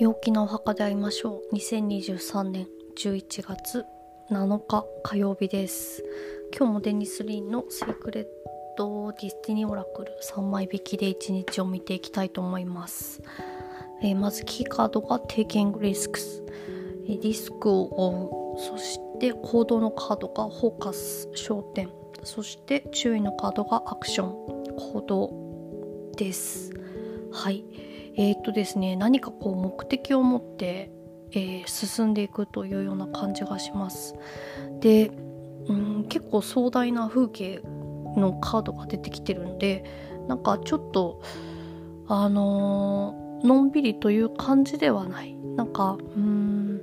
陽気なお墓で会いましょう。2023年11月7日火曜日です。今日もデニス・リンの Sacred Destiny Oracle 3枚引きで1日を見ていきたいと思います、えー、まずキーカードが Taking Risks リスクを負うそして行動のカードがフォーカス焦点。そして注意のカードが Action 行動です。はい。えー、っとですね何かこう目的を持って、えー、進んでいくというような感じがします。でうん結構壮大な風景のカードが出てきてるんでなんかちょっとあのー、のんびりという感じではない。なんかうん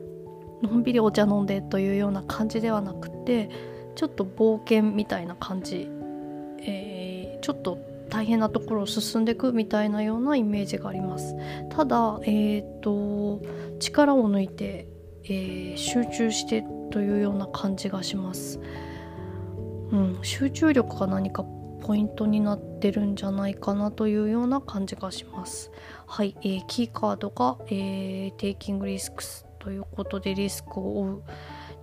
のんびりお茶飲んでというような感じではなくてちょっと冒険みたいな感じ、えー、ちょっと大変なところを進んでいくみたいなようなイメージがあります。ただ、えーと、力を抜いて、えー、集中してというような感じがします、うん、集中力が何かポイントになってるんじゃないかなというような感じがします。はい、えー、キーカードが、えー、テイキングリスクスということでリスクを負う。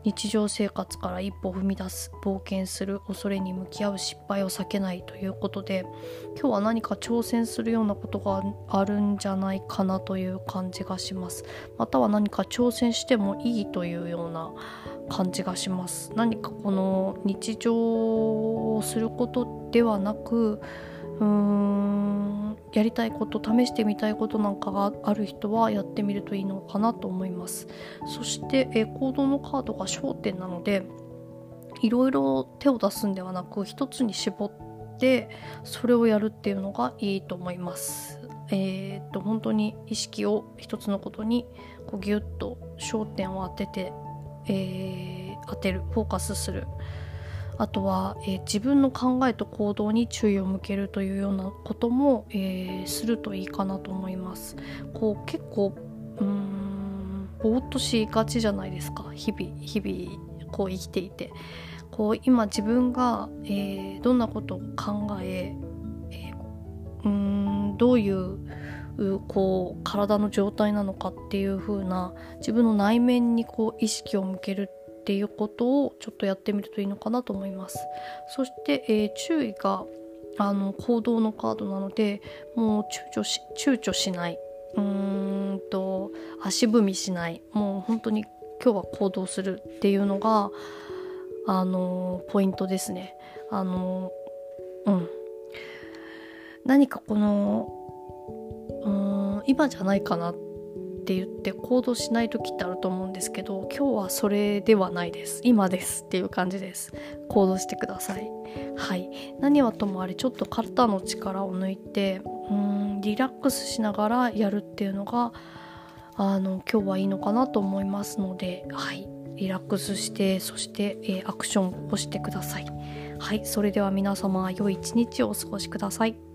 日常生活から一歩踏み出す冒険する恐れに向き合う失敗を避けないということで今日は何か挑戦するようなことがあるんじゃないかなという感じがします。または何か挑戦してもいいというような感じがします。何かこの日常をすることではなくうーんやりたいこと試してみたいことなんかがある人はやってみるといいのかなと思います。そして、え、行動のカードが焦点なのでいろいろ手を出すんではなく一つに絞ってそれをやるっていうのがいいと思います。えー、っと本当に意識を一つのことにこうギュッと焦点を当てて、えー、当てるフォーカスする。あとは、えー、自分の考えと行動に注意を向けるというようなことも、えー、するといいかなと思います。こう結構うんぼーっとしがちじゃないですか日々日々こう生きていてこう今自分が、えー、どんなことを考ええー、うんどういうこう体の状態なのかっていう風な自分の内面にこう意識を向けるっていうことをちょっとやってみるといいのかなと思います。そして、えー、注意があの行動のカードなのでもう躊躇し躊躇しない。うーんと足踏みしない。もう本当に今日は行動するっていうのがあのポイントですね。あのうん。何かこのうん今じゃないかなってって言って行動しない時ってあると思うんですけど今日はそれではないです。今ですっていう感じです。行動してください。はい。何はともあれちょっと体の力を抜いてうんリラックスしながらやるっていうのがあの今日はいいのかなと思いますのではい。リラックスしてそして、えー、アクションを起こしてください。はい。それでは皆様良い一日をお過ごしください。